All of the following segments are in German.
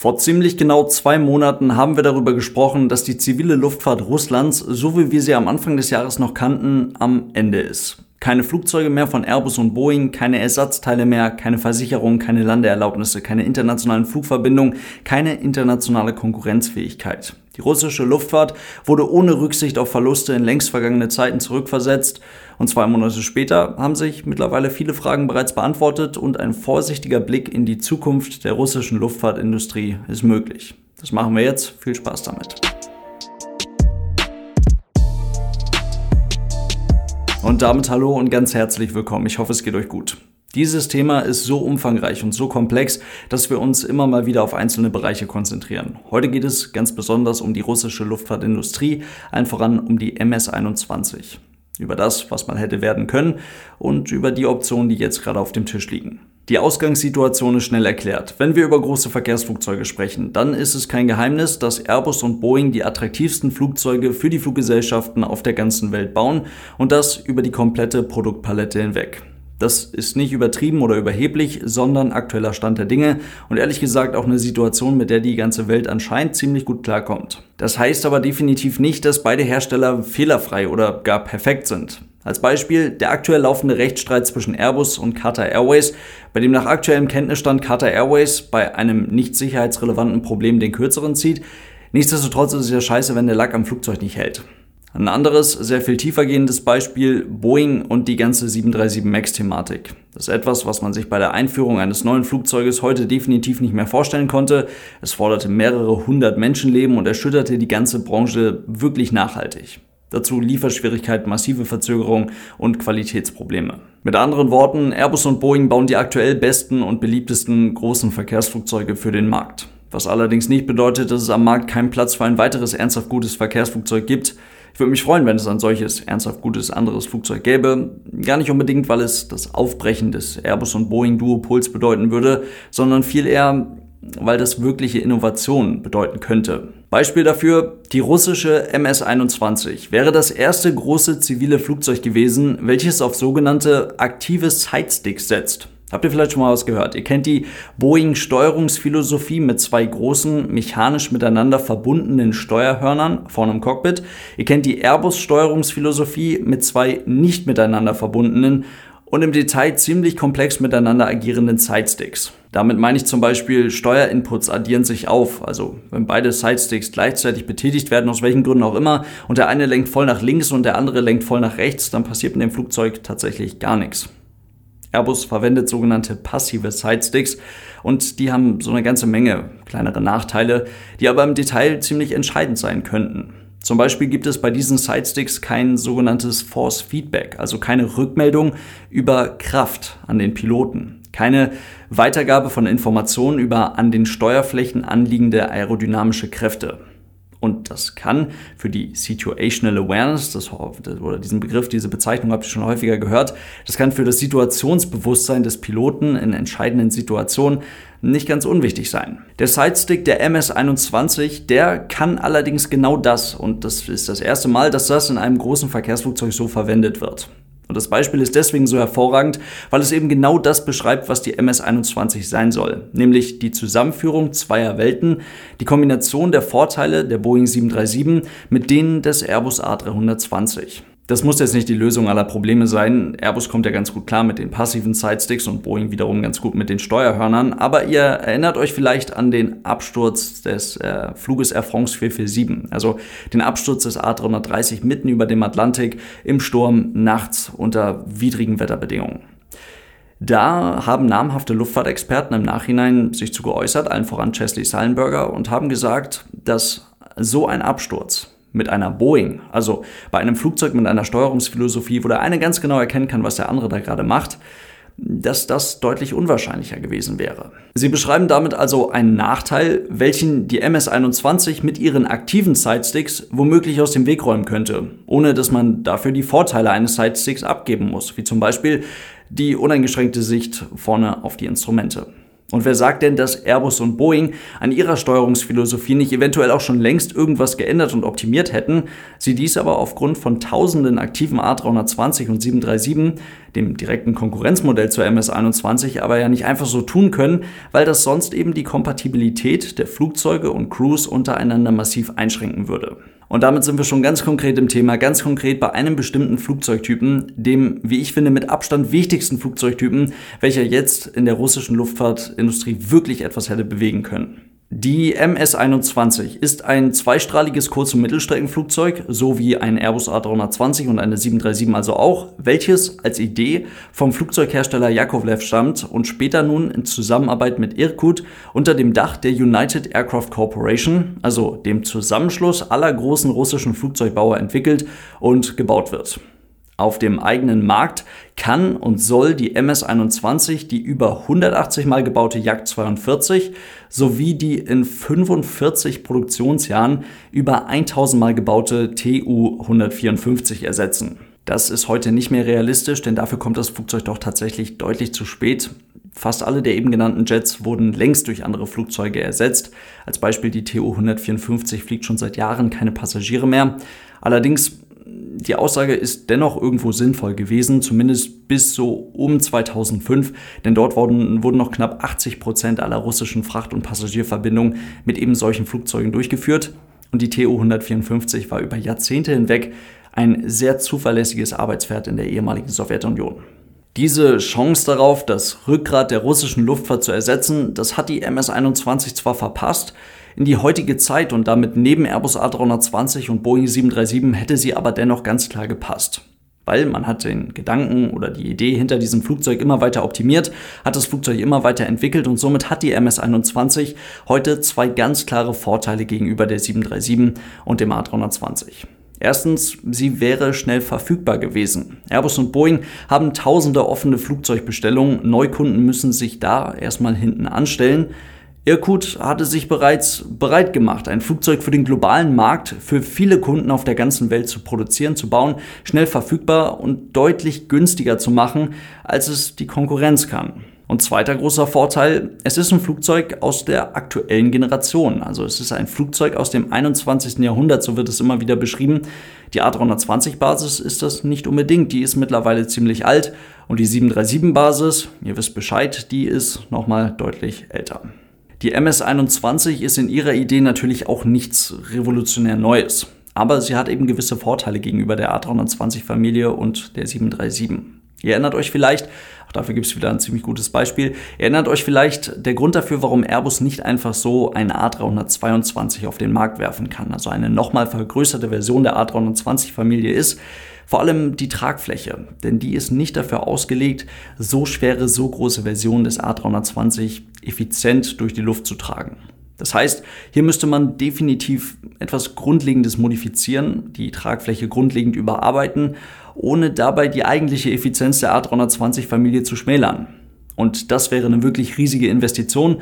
Vor ziemlich genau zwei Monaten haben wir darüber gesprochen, dass die zivile Luftfahrt Russlands, so wie wir sie am Anfang des Jahres noch kannten, am Ende ist. Keine Flugzeuge mehr von Airbus und Boeing, keine Ersatzteile mehr, keine Versicherung, keine Landeerlaubnisse, keine internationalen Flugverbindungen, keine internationale Konkurrenzfähigkeit. Die russische Luftfahrt wurde ohne Rücksicht auf Verluste in längst vergangene Zeiten zurückversetzt und zwei Monate später haben sich mittlerweile viele Fragen bereits beantwortet und ein vorsichtiger Blick in die Zukunft der russischen Luftfahrtindustrie ist möglich. Das machen wir jetzt. Viel Spaß damit. Und damit hallo und ganz herzlich willkommen. Ich hoffe, es geht euch gut. Dieses Thema ist so umfangreich und so komplex, dass wir uns immer mal wieder auf einzelne Bereiche konzentrieren. Heute geht es ganz besonders um die russische Luftfahrtindustrie, allen voran um die MS-21. Über das, was man hätte werden können und über die Optionen, die jetzt gerade auf dem Tisch liegen. Die Ausgangssituation ist schnell erklärt. Wenn wir über große Verkehrsflugzeuge sprechen, dann ist es kein Geheimnis, dass Airbus und Boeing die attraktivsten Flugzeuge für die Fluggesellschaften auf der ganzen Welt bauen und das über die komplette Produktpalette hinweg. Das ist nicht übertrieben oder überheblich, sondern aktueller Stand der Dinge und ehrlich gesagt auch eine Situation, mit der die ganze Welt anscheinend ziemlich gut klarkommt. Das heißt aber definitiv nicht, dass beide Hersteller fehlerfrei oder gar perfekt sind. Als Beispiel der aktuell laufende Rechtsstreit zwischen Airbus und Qatar Airways, bei dem nach aktuellem Kenntnisstand Qatar Airways bei einem nicht sicherheitsrelevanten Problem den kürzeren zieht. Nichtsdestotrotz ist es ja scheiße, wenn der Lack am Flugzeug nicht hält. Ein anderes, sehr viel tiefer gehendes Beispiel, Boeing und die ganze 737 MAX-Thematik. Das ist etwas, was man sich bei der Einführung eines neuen Flugzeuges heute definitiv nicht mehr vorstellen konnte. Es forderte mehrere hundert Menschenleben und erschütterte die ganze Branche wirklich nachhaltig. Dazu Lieferschwierigkeiten, massive Verzögerungen und Qualitätsprobleme. Mit anderen Worten, Airbus und Boeing bauen die aktuell besten und beliebtesten großen Verkehrsflugzeuge für den Markt. Was allerdings nicht bedeutet, dass es am Markt keinen Platz für ein weiteres ernsthaft gutes Verkehrsflugzeug gibt. Ich würde mich freuen, wenn es ein solches ernsthaft gutes anderes Flugzeug gäbe. Gar nicht unbedingt, weil es das Aufbrechen des Airbus und Boeing Duopols bedeuten würde, sondern viel eher, weil das wirkliche Innovation bedeuten könnte. Beispiel dafür, die russische MS-21 wäre das erste große zivile Flugzeug gewesen, welches auf sogenannte aktive Sidesticks setzt. Habt ihr vielleicht schon mal was gehört? Ihr kennt die Boeing-Steuerungsphilosophie mit zwei großen, mechanisch miteinander verbundenen Steuerhörnern vorne im Cockpit. Ihr kennt die Airbus-Steuerungsphilosophie mit zwei nicht miteinander verbundenen und im Detail ziemlich komplex miteinander agierenden Sidesticks. Damit meine ich zum Beispiel, Steuerinputs addieren sich auf. Also wenn beide Sidesticks gleichzeitig betätigt werden, aus welchen Gründen auch immer, und der eine lenkt voll nach links und der andere lenkt voll nach rechts, dann passiert mit dem Flugzeug tatsächlich gar nichts. Airbus verwendet sogenannte passive Sidesticks und die haben so eine ganze Menge kleinere Nachteile, die aber im Detail ziemlich entscheidend sein könnten. Zum Beispiel gibt es bei diesen Sidesticks kein sogenanntes Force Feedback, also keine Rückmeldung über Kraft an den Piloten, keine Weitergabe von Informationen über an den Steuerflächen anliegende aerodynamische Kräfte. Und das kann für die Situational Awareness, das, oder diesen Begriff, diese Bezeichnung habt ihr schon häufiger gehört, das kann für das Situationsbewusstsein des Piloten in entscheidenden Situationen nicht ganz unwichtig sein. Der Sidestick der MS-21, der kann allerdings genau das und das ist das erste Mal, dass das in einem großen Verkehrsflugzeug so verwendet wird. Und das Beispiel ist deswegen so hervorragend, weil es eben genau das beschreibt, was die MS-21 sein soll, nämlich die Zusammenführung zweier Welten, die Kombination der Vorteile der Boeing 737 mit denen des Airbus A320. Das muss jetzt nicht die Lösung aller Probleme sein. Airbus kommt ja ganz gut klar mit den passiven Sidesticks und Boeing wiederum ganz gut mit den Steuerhörnern. Aber ihr erinnert euch vielleicht an den Absturz des äh, Fluges Air France 447, also den Absturz des A330 mitten über dem Atlantik im Sturm nachts unter widrigen Wetterbedingungen. Da haben namhafte Luftfahrtexperten im Nachhinein sich zu geäußert, allen voran Chesley Sullenberger, und haben gesagt, dass so ein Absturz mit einer Boeing, also bei einem Flugzeug mit einer Steuerungsphilosophie, wo der eine ganz genau erkennen kann, was der andere da gerade macht, dass das deutlich unwahrscheinlicher gewesen wäre. Sie beschreiben damit also einen Nachteil, welchen die MS-21 mit ihren aktiven Sidesticks womöglich aus dem Weg räumen könnte, ohne dass man dafür die Vorteile eines Sidesticks abgeben muss, wie zum Beispiel die uneingeschränkte Sicht vorne auf die Instrumente. Und wer sagt denn, dass Airbus und Boeing an ihrer Steuerungsphilosophie nicht eventuell auch schon längst irgendwas geändert und optimiert hätten, sie dies aber aufgrund von tausenden aktiven A320 und 737, dem direkten Konkurrenzmodell zur MS-21, aber ja nicht einfach so tun können, weil das sonst eben die Kompatibilität der Flugzeuge und Crews untereinander massiv einschränken würde. Und damit sind wir schon ganz konkret im Thema, ganz konkret bei einem bestimmten Flugzeugtypen, dem, wie ich finde, mit Abstand wichtigsten Flugzeugtypen, welcher jetzt in der russischen Luftfahrtindustrie wirklich etwas hätte bewegen können. Die MS-21 ist ein zweistrahliges Kurz- und Mittelstreckenflugzeug, so wie ein Airbus A320 und eine 737 also auch, welches als Idee vom Flugzeughersteller Yakovlev stammt und später nun in Zusammenarbeit mit Irkut unter dem Dach der United Aircraft Corporation, also dem Zusammenschluss aller großen russischen Flugzeugbauer entwickelt und gebaut wird. Auf dem eigenen Markt kann und soll die MS-21 die über 180 Mal gebaute Yak 42 sowie die in 45 Produktionsjahren über 1000 Mal gebaute TU 154 ersetzen. Das ist heute nicht mehr realistisch, denn dafür kommt das Flugzeug doch tatsächlich deutlich zu spät. Fast alle der eben genannten Jets wurden längst durch andere Flugzeuge ersetzt. Als Beispiel die TU 154 fliegt schon seit Jahren keine Passagiere mehr. Allerdings die Aussage ist dennoch irgendwo sinnvoll gewesen, zumindest bis so um 2005, denn dort wurden, wurden noch knapp 80 Prozent aller russischen Fracht- und Passagierverbindungen mit eben solchen Flugzeugen durchgeführt. Und die TU 154 war über Jahrzehnte hinweg ein sehr zuverlässiges Arbeitspferd in der ehemaligen Sowjetunion. Diese Chance darauf, das Rückgrat der russischen Luftfahrt zu ersetzen, das hat die MS-21 zwar verpasst, in die heutige Zeit und damit neben Airbus A320 und Boeing 737 hätte sie aber dennoch ganz klar gepasst. Weil man hat den Gedanken oder die Idee hinter diesem Flugzeug immer weiter optimiert, hat das Flugzeug immer weiter entwickelt und somit hat die MS-21 heute zwei ganz klare Vorteile gegenüber der 737 und dem A320. Erstens, sie wäre schnell verfügbar gewesen. Airbus und Boeing haben tausende offene Flugzeugbestellungen. Neukunden müssen sich da erstmal hinten anstellen. Irkut hatte sich bereits bereit gemacht, ein Flugzeug für den globalen Markt für viele Kunden auf der ganzen Welt zu produzieren, zu bauen, schnell verfügbar und deutlich günstiger zu machen, als es die Konkurrenz kann. Und zweiter großer Vorteil, es ist ein Flugzeug aus der aktuellen Generation. Also es ist ein Flugzeug aus dem 21. Jahrhundert, so wird es immer wieder beschrieben. Die A320-Basis ist das nicht unbedingt, die ist mittlerweile ziemlich alt. Und die 737-Basis, ihr wisst Bescheid, die ist nochmal deutlich älter. Die MS-21 ist in ihrer Idee natürlich auch nichts revolutionär Neues. Aber sie hat eben gewisse Vorteile gegenüber der A320-Familie und der 737. Ihr erinnert euch vielleicht, auch dafür gibt es wieder ein ziemlich gutes Beispiel, ihr erinnert euch vielleicht der Grund dafür, warum Airbus nicht einfach so eine A322 auf den Markt werfen kann, also eine nochmal vergrößerte Version der A320-Familie ist, vor allem die Tragfläche, denn die ist nicht dafür ausgelegt, so schwere, so große Versionen des A320 effizient durch die Luft zu tragen. Das heißt, hier müsste man definitiv etwas Grundlegendes modifizieren, die Tragfläche grundlegend überarbeiten, ohne dabei die eigentliche Effizienz der A320-Familie zu schmälern. Und das wäre eine wirklich riesige Investition.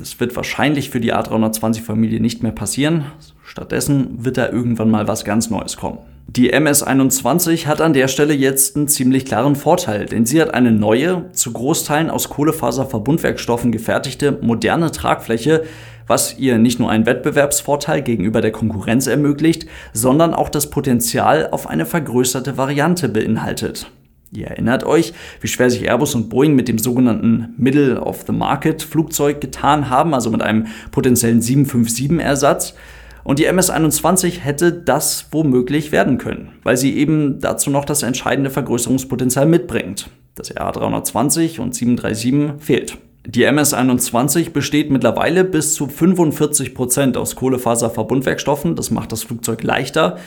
Es wird wahrscheinlich für die A320-Familie nicht mehr passieren. Stattdessen wird da irgendwann mal was ganz Neues kommen. Die MS-21 hat an der Stelle jetzt einen ziemlich klaren Vorteil, denn sie hat eine neue, zu Großteilen aus Kohlefaserverbundwerkstoffen gefertigte, moderne Tragfläche, was ihr nicht nur einen Wettbewerbsvorteil gegenüber der Konkurrenz ermöglicht, sondern auch das Potenzial auf eine vergrößerte Variante beinhaltet. Ihr erinnert euch, wie schwer sich Airbus und Boeing mit dem sogenannten Middle of the Market Flugzeug getan haben, also mit einem potenziellen 757-Ersatz. Und die MS-21 hätte das womöglich werden können, weil sie eben dazu noch das entscheidende Vergrößerungspotenzial mitbringt. Das RA320 und 737 fehlt. Die MS-21 besteht mittlerweile bis zu 45 Prozent aus Kohlefaserverbundwerkstoffen. Das macht das Flugzeug leichter.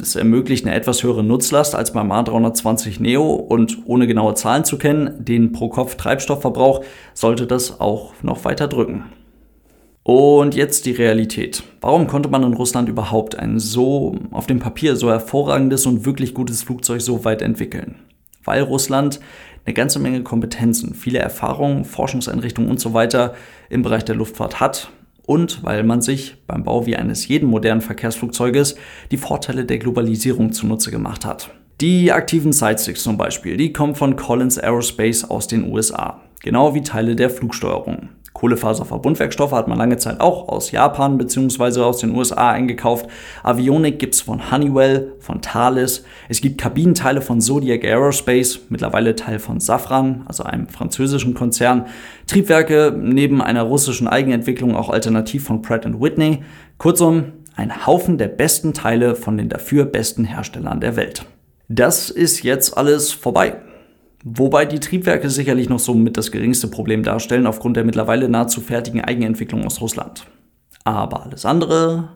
Es ermöglicht eine etwas höhere Nutzlast als beim A320 Neo und ohne genaue Zahlen zu kennen, den Pro-Kopf-Treibstoffverbrauch sollte das auch noch weiter drücken. Und jetzt die Realität. Warum konnte man in Russland überhaupt ein so auf dem Papier so hervorragendes und wirklich gutes Flugzeug so weit entwickeln? Weil Russland eine ganze Menge Kompetenzen, viele Erfahrungen, Forschungseinrichtungen und so weiter im Bereich der Luftfahrt hat und weil man sich beim Bau wie eines jeden modernen Verkehrsflugzeuges die Vorteile der Globalisierung zunutze gemacht hat. Die aktiven Sidesticks zum Beispiel, die kommen von Collins Aerospace aus den USA. Genau wie Teile der Flugsteuerung. Kohlefaserverbundwerkstoffe hat man lange Zeit auch aus Japan bzw. aus den USA eingekauft. Avionik gibt es von Honeywell, von Thales. Es gibt Kabinenteile von Zodiac Aerospace, mittlerweile Teil von Safran, also einem französischen Konzern. Triebwerke neben einer russischen Eigenentwicklung auch alternativ von Pratt Whitney. Kurzum, ein Haufen der besten Teile von den dafür besten Herstellern der Welt. Das ist jetzt alles vorbei. Wobei die Triebwerke sicherlich noch so mit das geringste Problem darstellen, aufgrund der mittlerweile nahezu fertigen Eigenentwicklung aus Russland. Aber alles andere,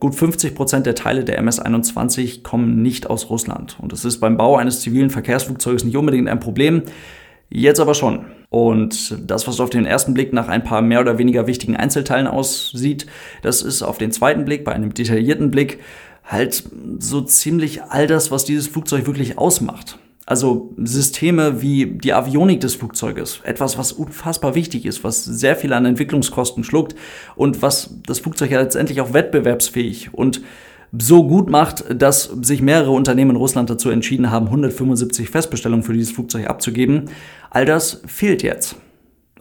gut 50 Prozent der Teile der MS-21 kommen nicht aus Russland. Und das ist beim Bau eines zivilen Verkehrsflugzeuges nicht unbedingt ein Problem, jetzt aber schon. Und das, was auf den ersten Blick nach ein paar mehr oder weniger wichtigen Einzelteilen aussieht, das ist auf den zweiten Blick, bei einem detaillierten Blick, halt so ziemlich all das, was dieses Flugzeug wirklich ausmacht. Also Systeme wie die Avionik des Flugzeuges, etwas, was unfassbar wichtig ist, was sehr viel an Entwicklungskosten schluckt und was das Flugzeug ja letztendlich auch wettbewerbsfähig und so gut macht, dass sich mehrere Unternehmen in Russland dazu entschieden haben, 175 Festbestellungen für dieses Flugzeug abzugeben. All das fehlt jetzt.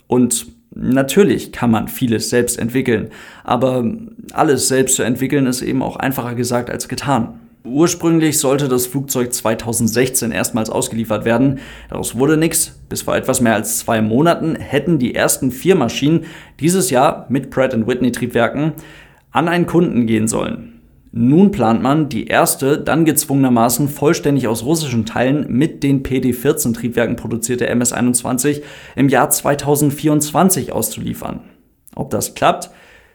Und natürlich kann man vieles selbst entwickeln, aber alles selbst zu entwickeln ist eben auch einfacher gesagt als getan. Ursprünglich sollte das Flugzeug 2016 erstmals ausgeliefert werden. Daraus wurde nichts. Bis vor etwas mehr als zwei Monaten hätten die ersten vier Maschinen dieses Jahr mit Pratt Whitney Triebwerken an einen Kunden gehen sollen. Nun plant man, die erste, dann gezwungenermaßen vollständig aus russischen Teilen mit den PD-14 Triebwerken produzierte MS-21 im Jahr 2024 auszuliefern. Ob das klappt?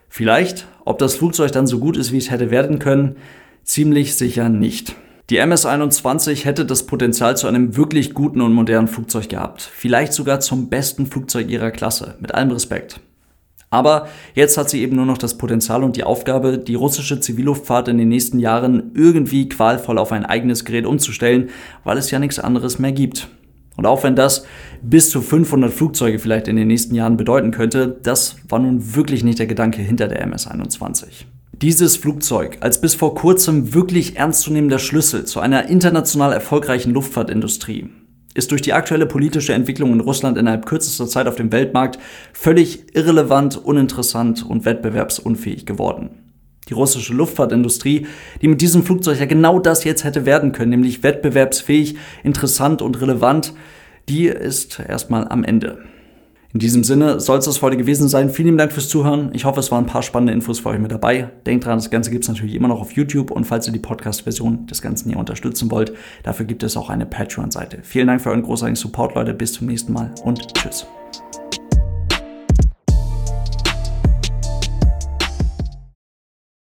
Vielleicht. Ob das Flugzeug dann so gut ist, wie es hätte werden können? Ziemlich sicher nicht. Die MS-21 hätte das Potenzial zu einem wirklich guten und modernen Flugzeug gehabt. Vielleicht sogar zum besten Flugzeug ihrer Klasse. Mit allem Respekt. Aber jetzt hat sie eben nur noch das Potenzial und die Aufgabe, die russische Zivilluftfahrt in den nächsten Jahren irgendwie qualvoll auf ein eigenes Gerät umzustellen, weil es ja nichts anderes mehr gibt. Und auch wenn das bis zu 500 Flugzeuge vielleicht in den nächsten Jahren bedeuten könnte, das war nun wirklich nicht der Gedanke hinter der MS-21. Dieses Flugzeug als bis vor kurzem wirklich ernstzunehmender Schlüssel zu einer international erfolgreichen Luftfahrtindustrie ist durch die aktuelle politische Entwicklung in Russland innerhalb kürzester Zeit auf dem Weltmarkt völlig irrelevant, uninteressant und wettbewerbsunfähig geworden. Die russische Luftfahrtindustrie, die mit diesem Flugzeug ja genau das jetzt hätte werden können, nämlich wettbewerbsfähig, interessant und relevant, die ist erstmal am Ende. In diesem Sinne soll es das heute gewesen sein. Vielen Dank fürs Zuhören. Ich hoffe, es waren ein paar spannende Infos für euch mit dabei. Denkt dran, das Ganze gibt es natürlich immer noch auf YouTube und falls ihr die Podcast-Version des Ganzen hier unterstützen wollt, dafür gibt es auch eine Patreon-Seite. Vielen Dank für euren großartigen Support, Leute. Bis zum nächsten Mal und tschüss.